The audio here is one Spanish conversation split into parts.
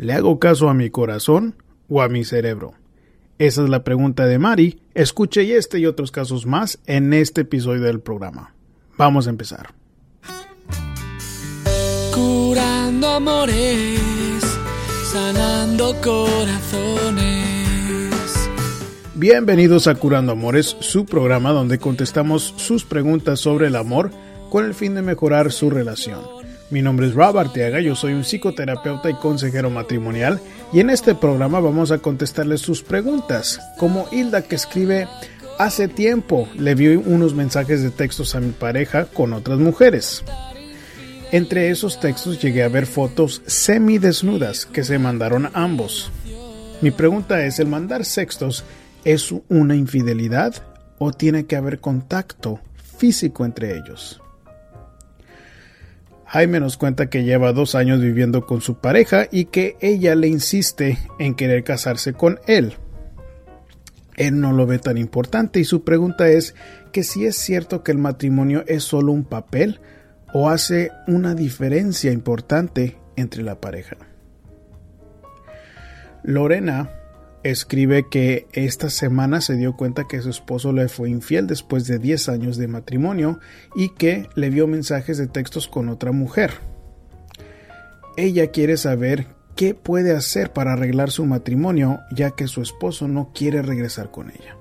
¿Le hago caso a mi corazón o a mi cerebro? Esa es la pregunta de Mari. Escuche este y otros casos más en este episodio del programa. Vamos a empezar. Curando amores, sanando corazones. Bienvenidos a Curando Amores, su programa donde contestamos sus preguntas sobre el amor con el fin de mejorar su relación. Mi nombre es Rob Arteaga, yo soy un psicoterapeuta y consejero matrimonial y en este programa vamos a contestarles sus preguntas, como Hilda que escribe Hace tiempo le vi unos mensajes de textos a mi pareja con otras mujeres. Entre esos textos llegué a ver fotos semidesnudas que se mandaron ambos. Mi pregunta es, ¿el mandar sextos es una infidelidad o tiene que haber contacto físico entre ellos? Jaime nos cuenta que lleva dos años viviendo con su pareja y que ella le insiste en querer casarse con él. Él no lo ve tan importante y su pregunta es que si es cierto que el matrimonio es solo un papel o hace una diferencia importante entre la pareja. Lorena escribe que esta semana se dio cuenta que su esposo le fue infiel después de 10 años de matrimonio y que le vio mensajes de textos con otra mujer. Ella quiere saber qué puede hacer para arreglar su matrimonio ya que su esposo no quiere regresar con ella.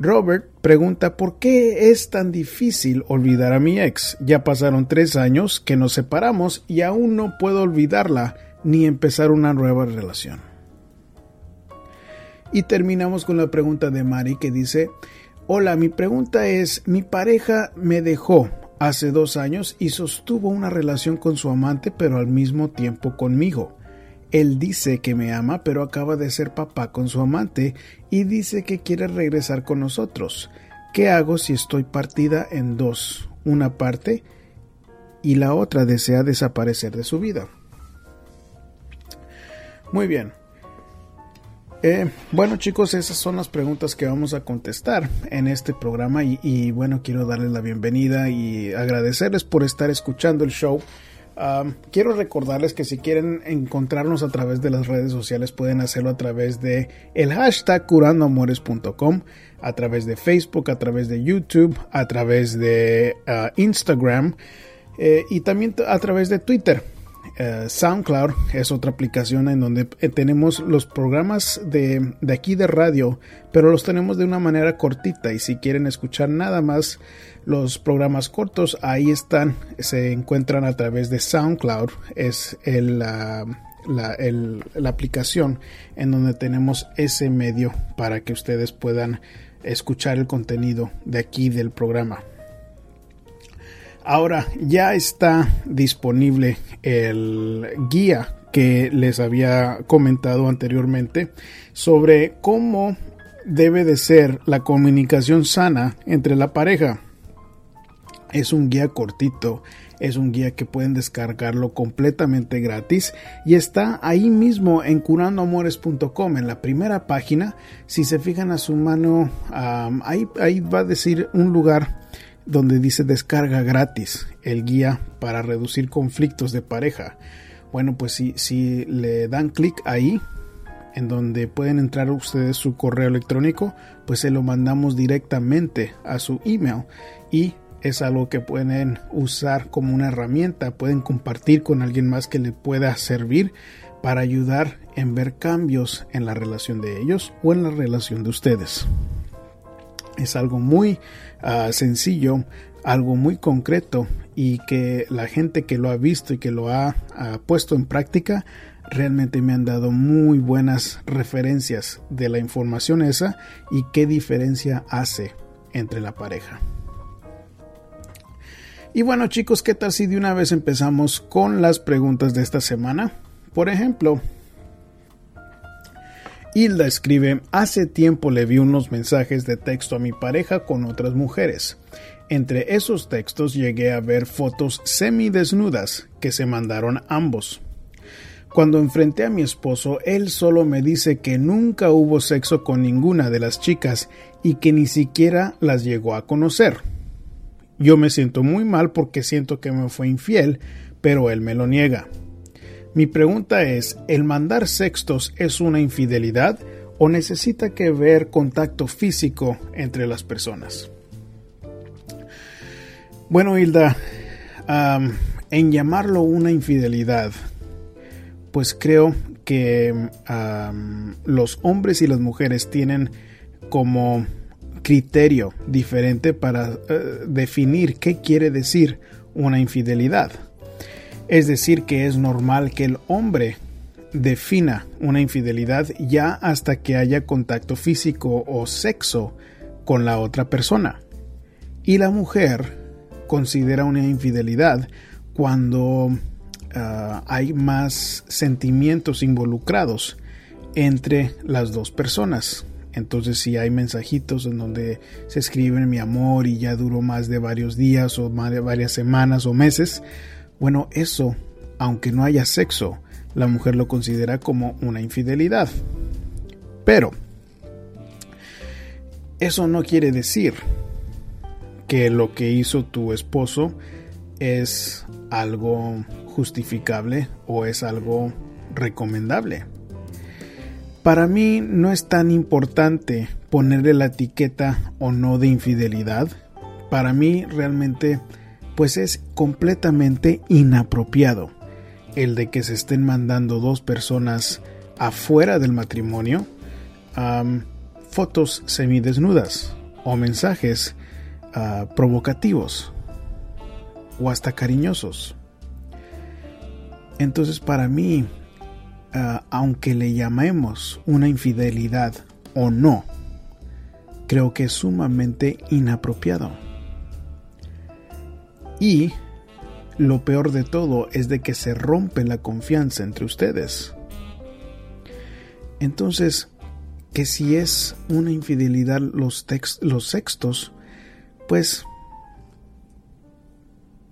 Robert pregunta por qué es tan difícil olvidar a mi ex. Ya pasaron tres años que nos separamos y aún no puedo olvidarla ni empezar una nueva relación. Y terminamos con la pregunta de Mari que dice, hola, mi pregunta es, mi pareja me dejó hace dos años y sostuvo una relación con su amante pero al mismo tiempo conmigo. Él dice que me ama pero acaba de ser papá con su amante y dice que quiere regresar con nosotros. ¿Qué hago si estoy partida en dos? Una parte y la otra desea desaparecer de su vida. Muy bien. Eh, bueno chicos, esas son las preguntas que vamos a contestar en este programa y, bueno, quiero darles la bienvenida y agradecerles por estar escuchando el show. quiero recordarles que si quieren encontrarnos a través de las redes sociales pueden hacerlo a través de el hashtag curandoamores.com, a través de Facebook, a través de YouTube, a través de ah, Instagram eh, y también a través de Twitter. Eh, SoundCloud es otra aplicación en donde eh, tenemos los programas de, aquí de radio, pero los tenemos de una manera cortita y si quieren escuchar nada más los programas cortos, ahí están, se encuentran a través de SoundCloud, es la, la aplicación en donde tenemos ese medio para que ustedes puedan escuchar el contenido de aquí del programa. Ahora ya está disponible el guía que les había comentado anteriormente sobre cómo debe de ser la comunicación sana entre la pareja. Es un guía cortito, es un guía que pueden descargarlo completamente gratis y está ahí mismo en curandoamores.com en la primera página. Si se fijan a su mano, ahí, ahí va a decir un lugar donde dice descarga gratis el guía para reducir conflictos de pareja. Bueno, pues si, si le dan clic ahí, en donde pueden entrar ustedes su correo electrónico, pues se lo mandamos directamente a su email y es algo que pueden usar como una herramienta, pueden compartir con alguien más que le pueda servir para ayudar en ver cambios en la relación de ellos o en la relación de ustedes. Es algo muy Ah, sencillo, algo muy concreto y que la gente que lo ha visto y que lo ha, puesto en práctica realmente me han dado muy buenas referencias de la información esa y qué diferencia hace entre la pareja. Y bueno chicos, ¿qué tal si de una vez empezamos con las preguntas de esta semana? Por ejemplo, Hilda escribe, hace tiempo le vi unos mensajes de texto a mi pareja con otras mujeres. Entre esos textos llegué a ver fotos semidesnudas que se mandaron ambos. Cuando enfrenté a mi esposo, él solo me dice que nunca hubo sexo con ninguna de las chicas y que ni siquiera las llegó a conocer. Yo me siento muy mal porque siento que me fue infiel, pero él me lo niega. Mi pregunta es, ¿el mandar sextos es una infidelidad o necesita que ver contacto físico entre las personas? Bueno, Hilda, en llamarlo una infidelidad, pues creo que los hombres y las mujeres tienen como criterio diferente para eh, definir qué quiere decir una infidelidad. Es decir, que es normal que el hombre defina una infidelidad ya hasta que haya contacto físico o sexo con la otra persona. Y la mujer considera una infidelidad cuando ah, hay más sentimientos involucrados entre las dos personas. Entonces si hay mensajitos en donde se escriben mi amor y ya duró más de varios días o más de varias semanas o meses, bueno, eso, aunque no haya sexo, la mujer lo considera como una infidelidad. Pero, eso no quiere decir que lo que hizo tu esposo es algo justificable o es algo recomendable. Para mí no es tan importante ponerle la etiqueta o no de infidelidad. Para mí realmente pues es completamente inapropiado el de que se estén mandando dos personas afuera del matrimonio fotos semidesnudas o mensajes ah, provocativos o hasta cariñosos. Entonces para mí, ah, aunque le llamemos una infidelidad o no, creo que es sumamente inapropiado. Y lo peor de todo es de que se rompe la confianza entre ustedes. Entonces, que si es una infidelidad los, los sextos, pues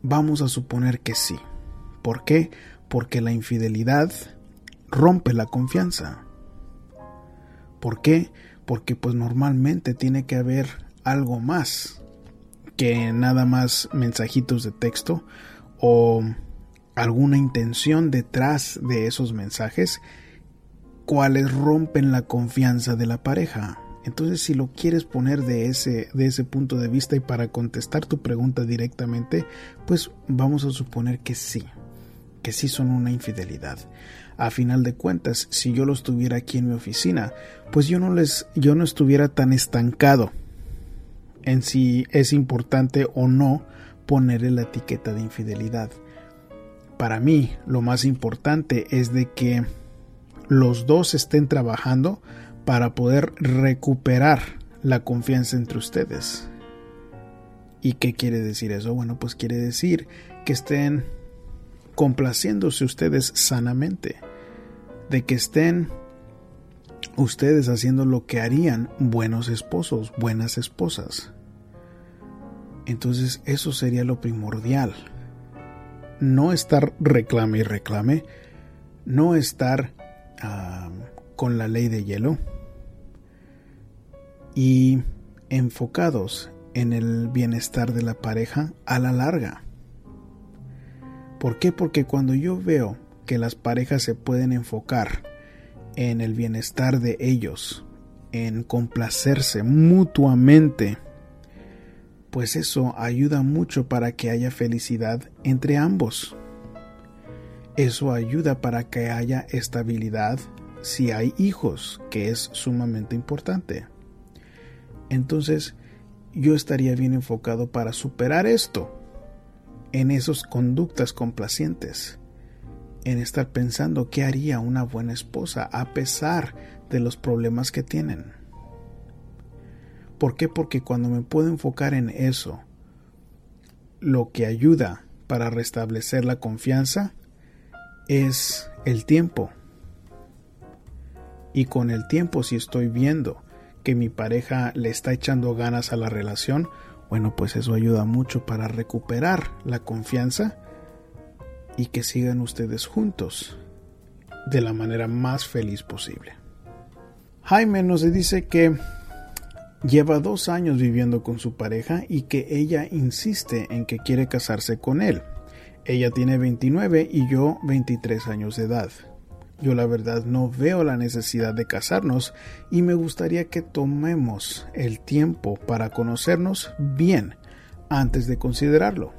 vamos a suponer que sí. ¿Por qué? Porque la infidelidad rompe la confianza. ¿Por qué? Porque pues normalmente tiene que haber algo más que nada más mensajitos de texto o alguna intención detrás de esos mensajes cuales rompen la confianza de la pareja. Entonces, si lo quieres poner de ese, de ese punto de vista y para contestar tu pregunta directamente, pues vamos a suponer que sí, que sí son una infidelidad. A final de cuentas, si yo los tuviera aquí en mi oficina, pues yo no les, yo no estuviera tan estancado en si es importante o no ponerle la etiqueta de infidelidad. Para mí, lo más importante es de que los dos estén trabajando para poder recuperar la confianza entre ustedes. ¿Y qué quiere decir eso? Bueno, pues quiere decir que estén complaciéndose ustedes sanamente, de que estén ustedes haciendo lo que harían buenos esposos, buenas esposas. Entonces eso sería lo primordial. No estar reclame y reclame, no estar ah, con la ley de hielo y enfocados en el bienestar de la pareja a la larga. ¿Por qué? Porque cuando yo veo que las parejas se pueden enfocar en el bienestar de ellos, en complacerse mutuamente, pues eso ayuda mucho para que haya felicidad entre ambos. Eso ayuda para que haya estabilidad si hay hijos, que es sumamente importante. Entonces, yo estaría bien enfocado para superar esto, en esas conductas complacientes, en estar pensando qué haría una buena esposa a pesar de los problemas que tienen. ¿Por qué? Porque cuando me puedo enfocar en eso, lo que ayuda para restablecer la confianza es el tiempo. Y con el tiempo, si estoy viendo que mi pareja le está echando ganas a la relación, bueno, pues eso ayuda mucho para recuperar la confianza y que sigan ustedes juntos de la manera más feliz posible. Jaime nos dice que Lleva dos años viviendo con su pareja y que ella insiste en que quiere casarse con él. Ella tiene 29 y yo 23 años de edad. Yo la verdad no veo la necesidad de casarnos y me gustaría que tomemos el tiempo para conocernos bien antes de considerarlo.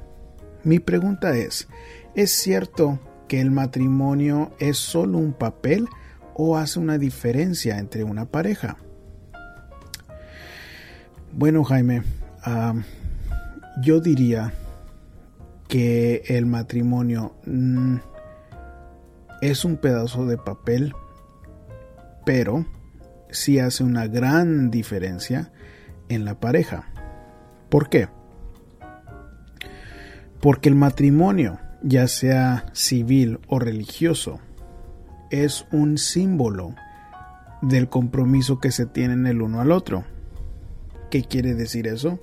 Mi pregunta es, ¿es cierto que el matrimonio es solo un papel o hace una diferencia entre una pareja? Bueno, Jaime, yo diría que el matrimonio mm, es un pedazo de papel, pero sí hace una gran diferencia en la pareja. ¿Por qué? Porque el matrimonio, ya sea civil o religioso, es un símbolo del compromiso que se tienen el uno al otro. ¿Qué quiere decir eso?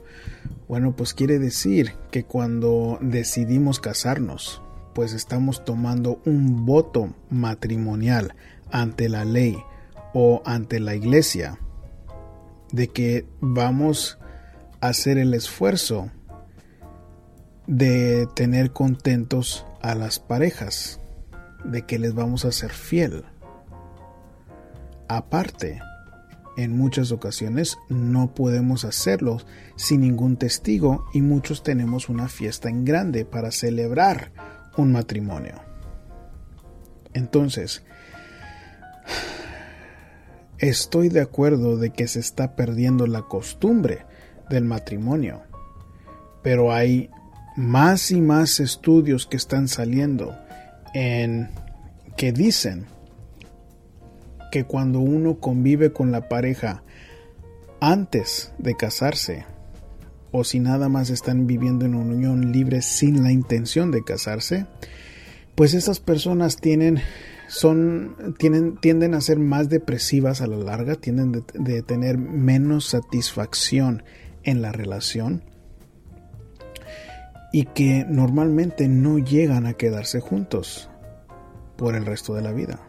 Bueno, pues quiere decir que cuando decidimos casarnos, pues estamos tomando un voto matrimonial ante la ley o ante la iglesia de que vamos a hacer el esfuerzo de tener contentos a las parejas, de que les vamos a ser fiel. Aparte, en muchas ocasiones no podemos hacerlo sin ningún testigo y muchos tenemos una fiesta en grande para celebrar un matrimonio. Entonces, estoy de acuerdo de que se está perdiendo la costumbre del matrimonio, pero hay más y más estudios que están saliendo en que dicen que cuando uno convive con la pareja antes de casarse, o si nada más están viviendo en una unión libre sin la intención de casarse, pues esas personas tienen son tienen tienden a ser más depresivas a la larga, tienden de, de tener menos satisfacción en la relación y que normalmente no llegan a quedarse juntos por el resto de la vida.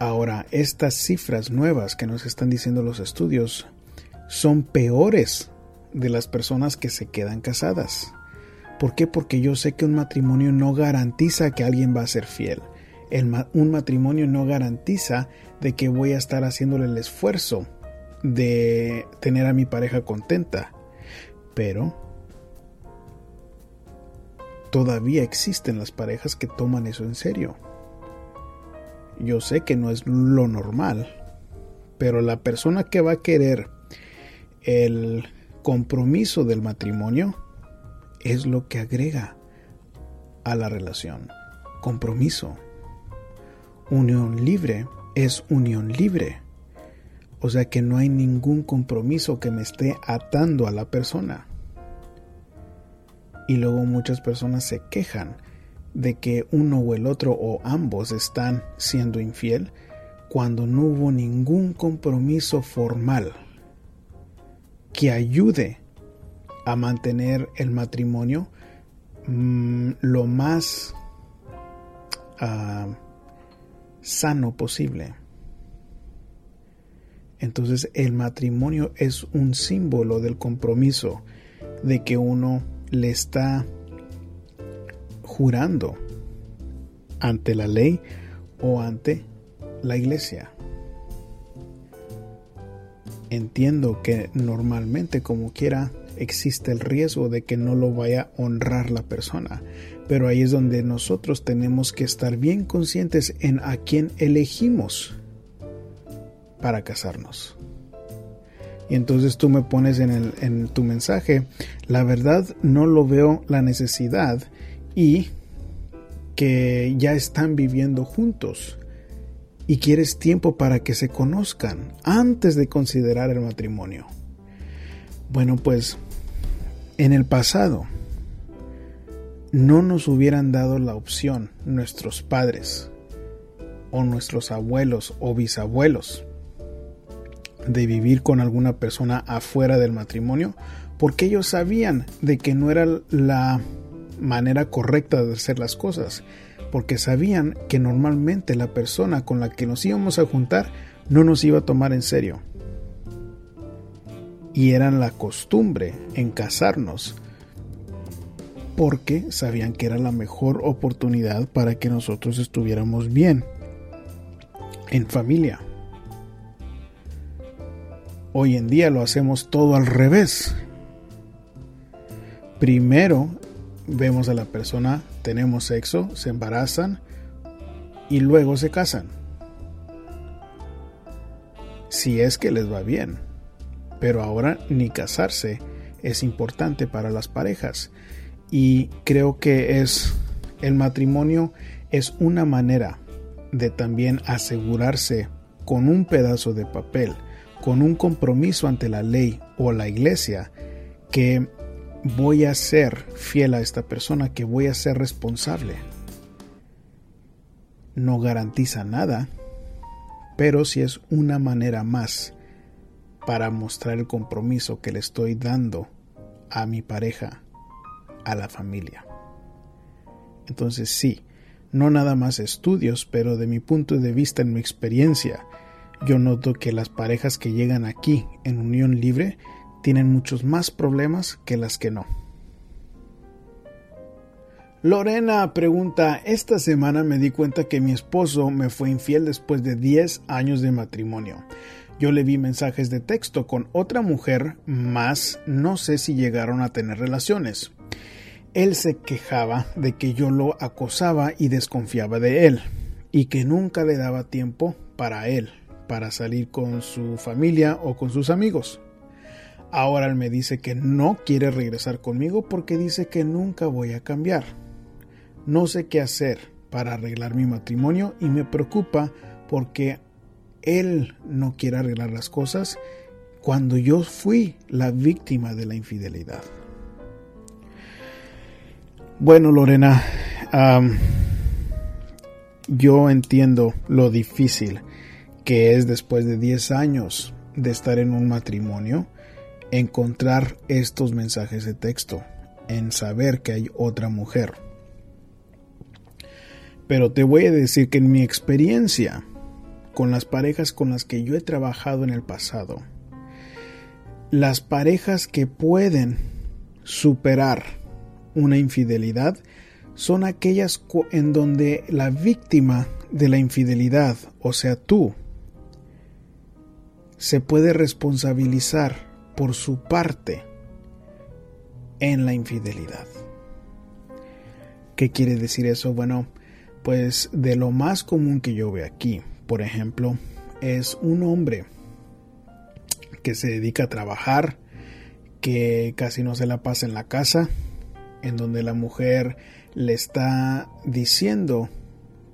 Ahora, estas cifras nuevas que nos están diciendo los estudios son peores de las personas que se quedan casadas. ¿Por qué? Porque yo sé que un matrimonio no garantiza que alguien va a ser fiel. un matrimonio no garantiza de que voy a estar haciéndole el esfuerzo de tener a mi pareja contenta. Pero todavía existen las parejas que toman eso en serio. Yo sé que no es lo normal, pero la persona que va a querer el compromiso del matrimonio es lo que agrega a la relación. Compromiso. Unión libre es unión libre. O sea que no hay ningún compromiso que me esté atando a la persona. Y luego muchas personas se quejan de que uno o el otro o ambos están siendo infiel cuando no hubo ningún compromiso formal que ayude a mantener el matrimonio mm, lo más ah, sano posible. Entonces el matrimonio es un símbolo del compromiso de que uno le está jurando ante la ley o ante la iglesia. Entiendo que normalmente como quiera existe el riesgo de que no lo vaya a honrar la persona, pero ahí es donde nosotros tenemos que estar bien conscientes en a quién elegimos para casarnos. Y entonces tú me pones en, el, en tu mensaje, la verdad no lo veo la necesidad y que ya están viviendo juntos y quieres tiempo para que se conozcan antes de considerar el matrimonio. Bueno, pues en el pasado no nos hubieran dado la opción nuestros padres o nuestros abuelos o bisabuelos de vivir con alguna persona afuera del matrimonio porque ellos sabían de que no era la manera correcta de hacer las cosas, porque sabían que normalmente la persona con la que nos íbamos a juntar no nos iba a tomar en serio. Y era la costumbre en casarnos porque sabían que era la mejor oportunidad para que nosotros estuviéramos bien en familia. Hoy en día lo hacemos todo al revés. Primero vemos a la persona, tenemos sexo, se embarazan y luego se casan. Si es que les va bien. Pero ahora ni casarse es importante para las parejas. Y creo que es el matrimonio es una manera de también asegurarse con un pedazo de papel, con un compromiso ante la ley o la iglesia, que voy a ser fiel a esta persona, que voy a ser responsable. No garantiza nada, pero si es una manera más para mostrar el compromiso que le estoy dando a mi pareja, a la familia. Entonces sí, no nada más estudios, pero de mi punto de vista, en mi experiencia, yo noto que las parejas que llegan aquí en unión libre tienen muchos más problemas que las que no. Lorena pregunta, esta semana me di cuenta que mi esposo me fue infiel después de 10 años de matrimonio. Yo le vi mensajes de texto con otra mujer, más no sé si llegaron a tener relaciones. Él se quejaba de que yo lo acosaba y desconfiaba de él, y que nunca le daba tiempo para él, para salir con su familia o con sus amigos. Ahora él me dice que no quiere regresar conmigo porque dice que nunca voy a cambiar. No sé qué hacer para arreglar mi matrimonio y me preocupa porque él no quiere arreglar las cosas cuando yo fui la víctima de la infidelidad. Bueno, Lorena, yo entiendo lo difícil que es después de 10 años de estar en un matrimonio encontrar estos mensajes de texto, en saber que hay otra mujer. Pero te voy a decir que en mi experiencia, con las parejas con las que yo he trabajado en el pasado, las parejas que pueden superar una infidelidad son aquellas en donde la víctima de la infidelidad, o sea tú, se puede responsabilizar por su parte en la infidelidad. ¿Qué quiere decir eso? Bueno, pues de lo más común que yo veo aquí, por ejemplo, es un hombre que se dedica a trabajar, que casi no se la pasa en la casa, en donde la mujer le está diciendo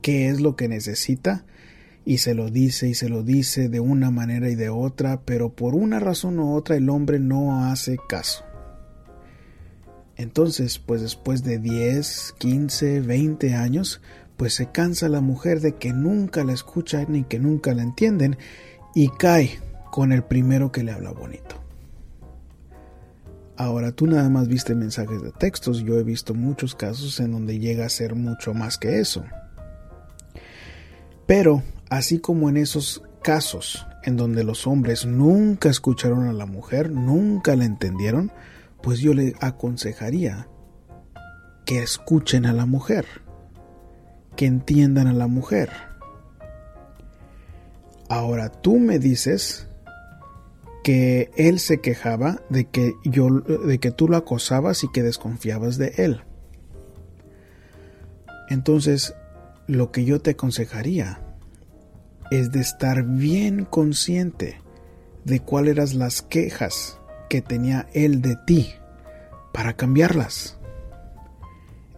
qué es lo que necesita y se lo dice y se lo dice de una manera y de otra, pero por una razón u otra el hombre no hace caso. Entonces, pues después de 10, 15, 20 años, pues se cansa la mujer de que nunca la escucha ni que nunca la entienden y cae con el primero que le habla bonito. Ahora tú nada más viste mensajes de textos, yo he visto muchos casos en donde llega a ser mucho más que eso. Pero, así como en esos casos en donde los hombres nunca escucharon a la mujer, nunca la entendieron, pues yo le aconsejaría que escuchen a la mujer que entiendan a la mujer. Ahora tú me dices que él se quejaba de que yo de que tú lo acosabas y que desconfiabas de él. Entonces, lo que yo te aconsejaría es de estar bien consciente de cuáles eran las quejas que tenía él de ti para cambiarlas.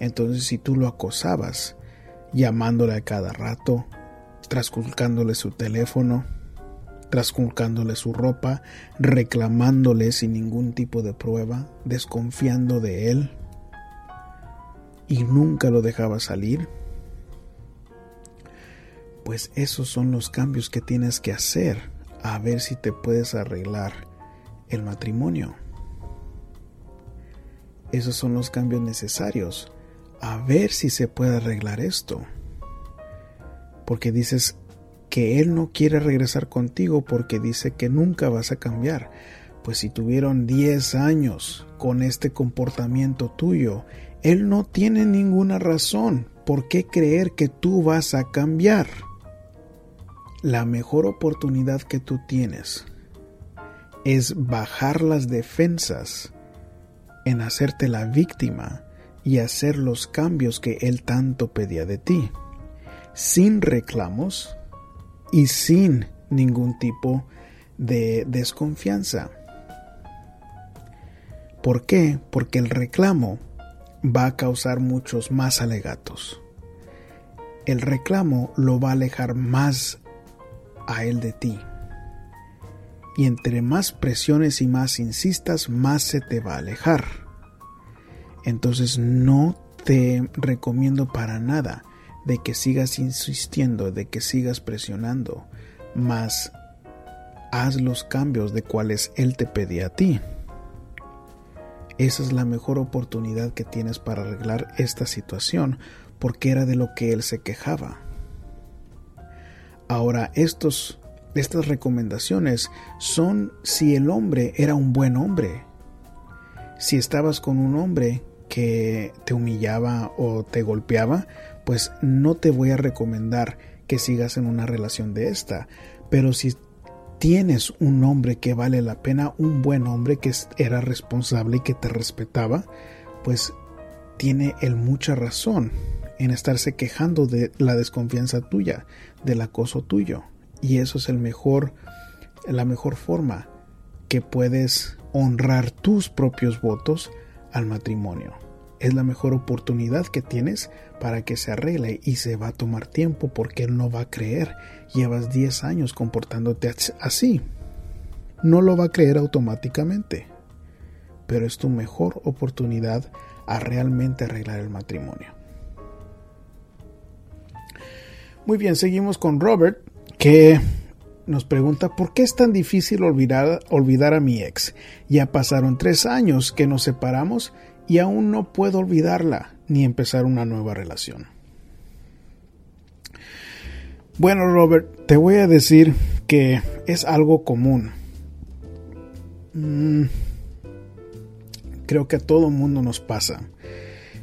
Entonces, si tú lo acosabas, llamándole a cada rato, trasculcándole su teléfono, trasculcándole su ropa, reclamándole sin ningún tipo de prueba, desconfiando de él, y nunca lo dejaba salir, pues esos son los cambios que tienes que hacer a ver si te puedes arreglar el matrimonio. Esos son los cambios necesarios a ver si se puede arreglar esto. Porque dices que él no quiere regresar contigo porque dice que nunca vas a cambiar. Pues si tuvieron 10 años con este comportamiento tuyo, Él no tiene ninguna razón por qué creer que tú vas a cambiar. La mejor oportunidad que tú tienes es bajar las defensas en hacerte la víctima y hacer los cambios que Él tanto pedía de ti, sin reclamos y sin ningún tipo de desconfianza. ¿Por qué? Porque el reclamo va a causar muchos más alegatos. El reclamo lo va a alejar más a él de ti. Y entre más presiones y más insistas, más se te va a alejar. Entonces no te recomiendo para nada de que sigas insistiendo, de que sigas presionando, más haz los cambios de cuales Él te pedía a ti. Esa es la mejor oportunidad que tienes para arreglar esta situación, porque era de lo que Él se quejaba. Ahora, estos, estas recomendaciones son si el hombre era un buen hombre. Si estabas con un hombre que te humillaba o te golpeaba, pues no te voy a recomendar que sigas en una relación de esta. Pero si tienes un hombre que vale la pena, un buen hombre que era responsable y que te respetaba, pues tiene él mucha razón en estarse quejando de la desconfianza tuya, del acoso tuyo. Y eso es la mejor forma que puedes honrar tus propios votos al matrimonio. Es la mejor oportunidad que tienes para que se arregle y se va a tomar tiempo porque él no va a creer. Llevas 10 años comportándote así. No lo va a creer automáticamente. Pero es tu mejor oportunidad a realmente arreglar el matrimonio. Muy bien, seguimos con Robert, que nos pregunta por qué es tan difícil olvidar, olvidar a mi ex. Ya pasaron tres años que nos separamos y aún no puedo olvidarla ni empezar una nueva relación. Bueno, Robert, te voy a decir que es algo común. Mm, creo que a todo mundo nos pasa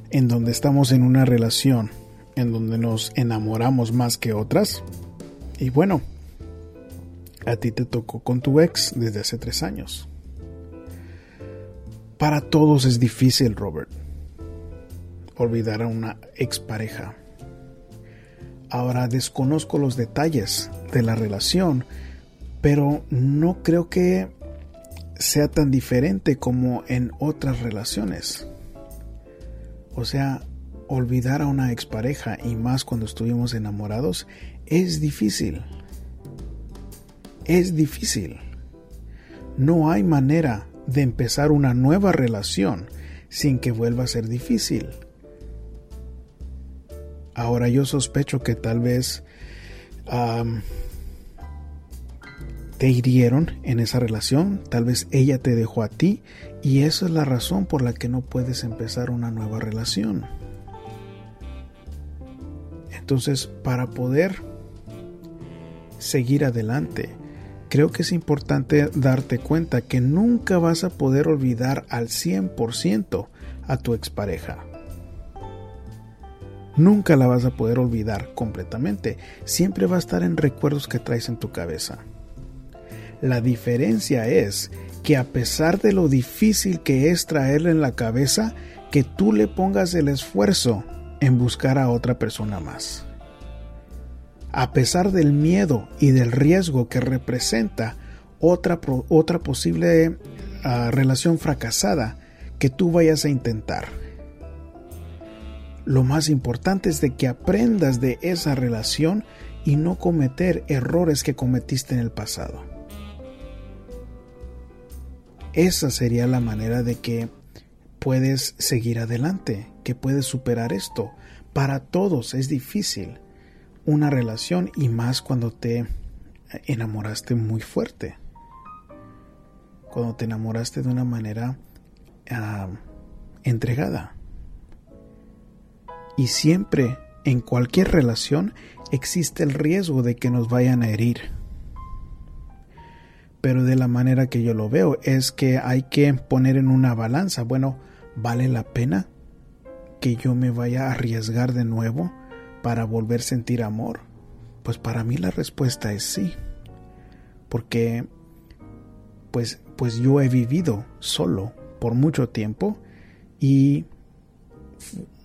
en donde estamos en una relación en donde nos enamoramos más que otras. Y bueno, a ti te tocó con tu ex desde hace tres años. Para todos es difícil, Robert, olvidar a una expareja. Ahora desconozco los detalles de la relación, pero no creo que sea tan diferente como en otras relaciones. O sea, olvidar a una expareja y más cuando estuvimos enamorados es difícil. Es difícil. No hay manera de empezar una nueva relación sin que vuelva a ser difícil. Ahora yo sospecho que tal vez te hirieron en esa relación, tal vez ella te dejó a ti y esa es la razón por la que no puedes empezar una nueva relación. Entonces, para poder seguir adelante, creo que es importante darte cuenta que nunca vas a poder olvidar al 100% a tu expareja. Nunca la vas a poder olvidar completamente. Siempre va a estar en recuerdos que traes en tu cabeza. La diferencia es que a pesar de lo difícil que es traerla en la cabeza, que tú le pongas el esfuerzo en buscar a otra persona más. A pesar del miedo y del riesgo que representa otra, otra posible ah, relación fracasada que tú vayas a intentar. Lo más importante es de que aprendas de esa relación y no cometer errores que cometiste en el pasado. Esa sería la manera de que puedes seguir adelante, que puedes superar esto. Para todos es difícil una relación y más cuando te enamoraste muy fuerte. Cuando te enamoraste de una manera ah, entregada. Y siempre, en cualquier relación, existe el riesgo de que nos vayan a herir. Pero de la manera que yo lo veo es que hay que poner en una balanza, bueno, ¿Vale la pena que yo me vaya a arriesgar de nuevo para volver a sentir amor? Pues para mí la respuesta es sí. Porque pues pues yo he vivido solo por mucho tiempo y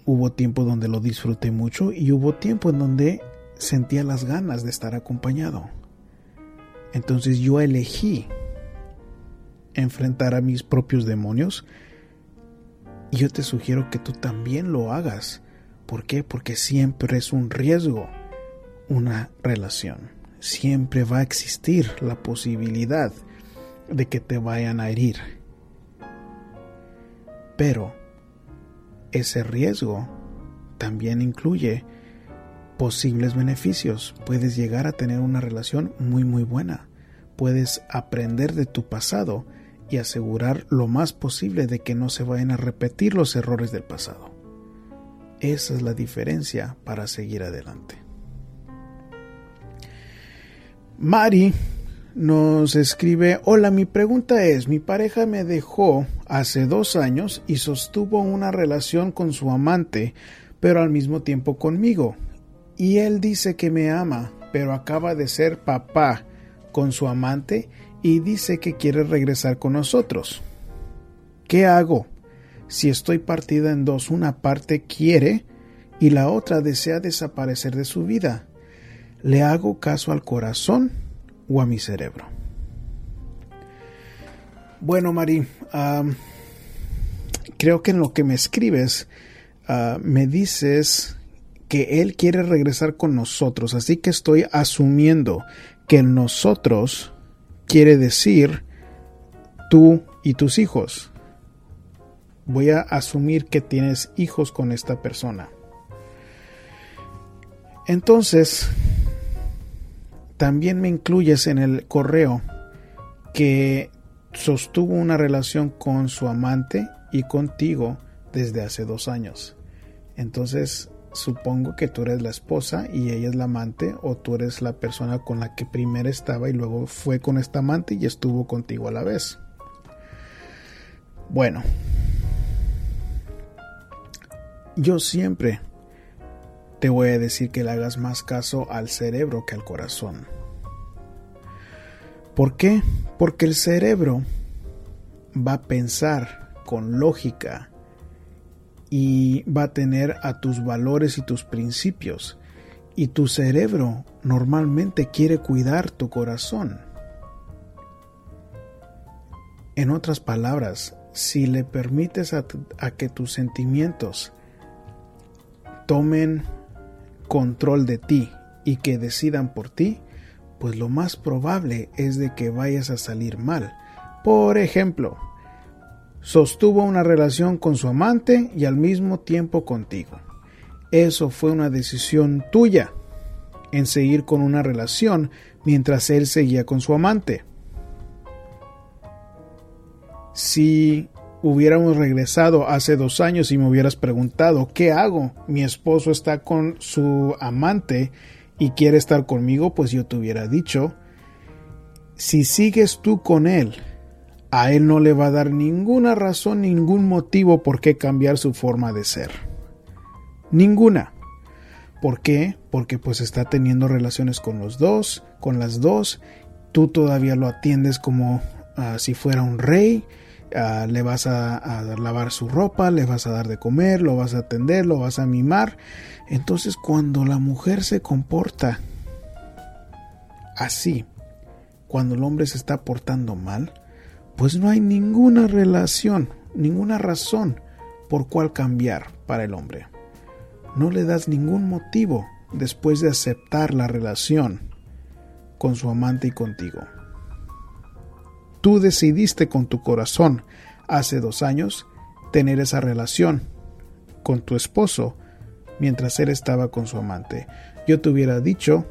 hubo tiempo donde lo disfruté mucho y hubo tiempo en donde sentía las ganas de estar acompañado. Entonces yo elegí enfrentar a mis propios demonios y yo te sugiero que tú también lo hagas. ¿Por qué? Porque siempre es un riesgo una relación. Siempre va a existir la posibilidad de que te vayan a herir. Pero ese riesgo también incluye posibles beneficios. Puedes llegar a tener una relación muy muy buena. Puedes aprender de tu pasado y asegurar lo más posible de que no se vayan a repetir los errores del pasado. Esa es la diferencia para seguir adelante. Mari nos escribe, hola, mi pregunta es, mi pareja me dejó hace dos años y sostuvo una relación con su amante, pero al mismo tiempo conmigo. Y él dice que me ama, pero acaba de ser papá con su amante y dice que quiere regresar con nosotros. ¿Qué hago? Si estoy partida en dos, una parte quiere y la otra desea desaparecer de su vida. ¿Le hago caso al corazón o a mi cerebro? Bueno, Mari, creo que en lo que me escribes ah, me dices que él quiere regresar con nosotros, así que estoy asumiendo que nosotros quiere decir tú y tus hijos. Voy a asumir que tienes hijos con esta persona. Entonces, también me incluyes en el correo que sostuvo una relación con su amante y contigo desde hace dos años. Entonces, supongo que tú eres la esposa y ella es la amante o tú eres la persona con la que primero estaba y luego fue con esta amante y estuvo contigo a la vez. Bueno, yo siempre te voy a decir que le hagas más caso al cerebro que al corazón. ¿Por qué? Porque el cerebro va a pensar con lógica y va a tener a tus valores y tus principios. Y tu cerebro normalmente quiere cuidar tu corazón. En otras palabras, si le permites a, que tus sentimientos tomen control de ti y que decidan por ti, pues lo más probable es de que vayas a salir mal. Por ejemplo, sostuvo una relación con su amante y al mismo tiempo contigo. Eso fue una decisión tuya en seguir con una relación mientras él seguía con su amante. Si hubiéramos regresado hace dos años y me hubieras preguntado, ¿qué hago? Mi esposo está con su amante y quiere estar conmigo, pues yo te hubiera dicho, si sigues tú con él a él no le va a dar ninguna razón, ningún motivo por qué cambiar su forma de ser. Ninguna. ¿Por qué? Porque pues está teniendo relaciones con los dos, con las dos. Tú todavía lo atiendes como ah, si fuera un rey. Ah, le vas a, a, lavar su ropa, le vas a dar de comer, lo vas a atender, lo vas a mimar. Entonces cuando la mujer se comporta así, cuando el hombre se está portando mal, pues no hay ninguna relación, ninguna razón por cual cambiar para el hombre. No le das ningún motivo después de aceptar la relación con su amante y contigo. Tú decidiste con tu corazón hace dos años tener esa relación con tu esposo mientras él estaba con su amante. Yo te hubiera dicho,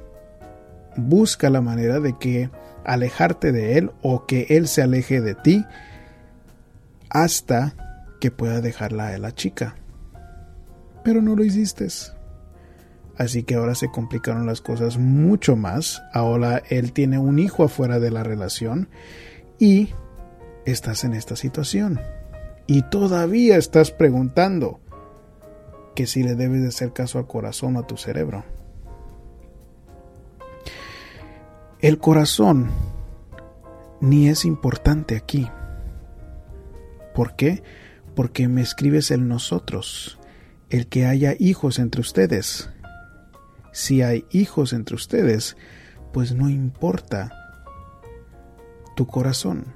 busca la manera de que alejarte de él o que él se aleje de ti hasta que pueda dejarla a la chica. Pero no lo hiciste. Así que ahora se complicaron las cosas mucho más. Ahora él tiene un hijo afuera de la relación y estás en esta situación. Y todavía estás preguntando, que si le debes de hacer caso al corazón o a tu cerebro. El corazón ni es importante aquí. ¿Por qué? Porque me escribes el nosotros, el que haya hijos entre ustedes. Si hay hijos entre ustedes, pues no importa tu corazón.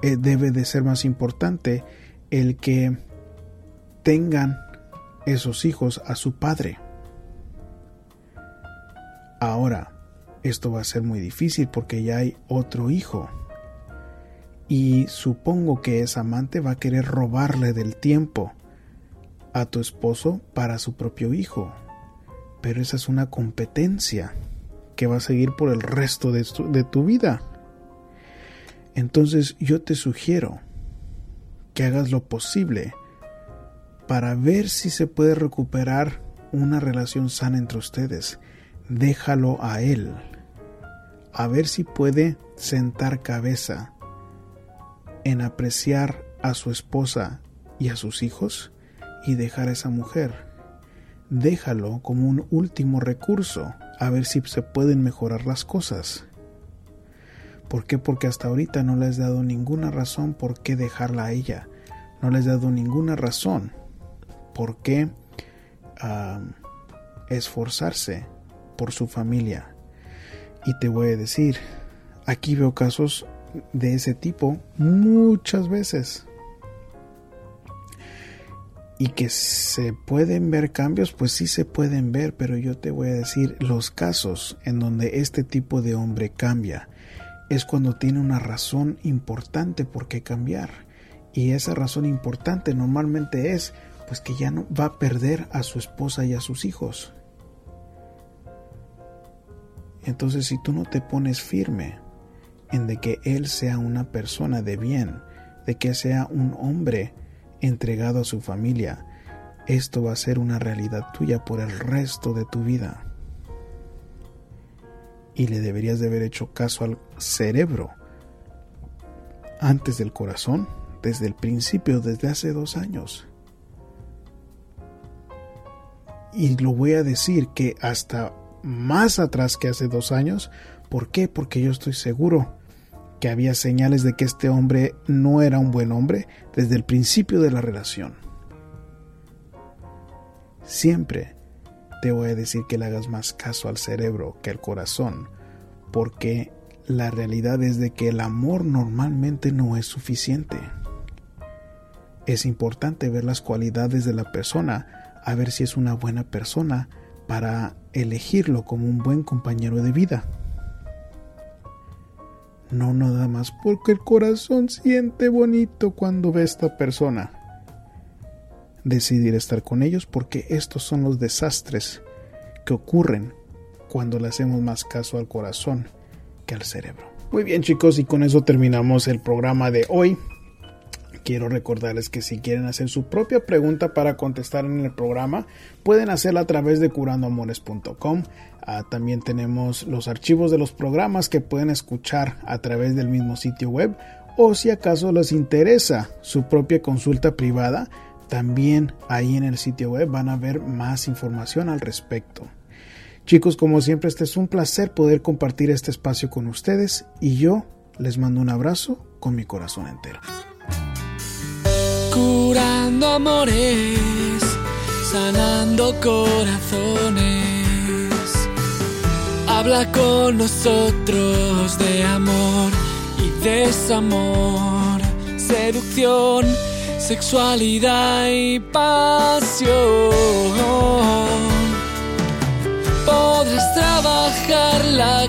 Eh, debe de ser más importante el que tengan esos hijos a su padre. Ahora, esto va a ser muy difícil porque ya hay otro hijo. Y supongo que esa amante va a querer robarle del tiempo a tu esposo para su propio hijo. Pero esa es una competencia que va a seguir por el resto de tu, de tu vida. Entonces yo te sugiero que hagas lo posible para ver si se puede recuperar una relación sana entre ustedes. Déjalo a él. A ver si puede sentar cabeza en apreciar a su esposa y a sus hijos y dejar a esa mujer. Déjalo como un último recurso a ver si se pueden mejorar las cosas. ¿Por qué? Porque hasta ahorita no le has dado ninguna razón por qué dejarla a ella. No le has dado ninguna razón por qué esforzarse por su familia. Y te voy a decir, aquí veo casos de ese tipo muchas veces. Y que se pueden ver cambios, pues sí se pueden ver, pero yo te voy a decir, los casos en donde este tipo de hombre cambia es cuando tiene una razón importante por qué cambiar. Y esa razón importante normalmente es pues que ya no va a perder a su esposa y a sus hijos. Entonces si tú no te pones firme en de que él sea una persona de bien, de que sea un hombre entregado a su familia, esto va a ser una realidad tuya por el resto de tu vida. Y le deberías de haber hecho caso al cerebro antes del corazón, desde el principio, desde hace dos años. Y lo voy a decir que hasta más atrás que hace dos años. ¿Por qué? Porque yo estoy seguro que había señales de que este hombre no era un buen hombre desde el principio de la relación. Siempre te voy a decir que le hagas más caso al cerebro que al corazón, porque la realidad es de que el amor normalmente no es suficiente. Es importante ver las cualidades de la persona a ver si es una buena persona para elegirlo como un buen compañero de vida. No nada más porque el corazón siente bonito cuando ve a esta persona. Decidir estar con ellos porque estos son los desastres que ocurren cuando le hacemos más caso al corazón que al cerebro. Muy bien chicos y con eso terminamos el programa de hoy quiero recordarles que si quieren hacer su propia pregunta para contestar en el programa, pueden hacerla a través de curandoamores.com. Ah, también tenemos los archivos de los programas que pueden escuchar a través del mismo sitio web. O si acaso les interesa su propia consulta privada, también ahí en el sitio web van a ver más información al respecto. Chicos, como siempre, este es un placer poder compartir este espacio con ustedes y yo les mando un abrazo con mi corazón entero curando amores, sanando corazones. Habla con nosotros de amor y desamor, seducción, sexualidad y pasión. Podrás trabajar la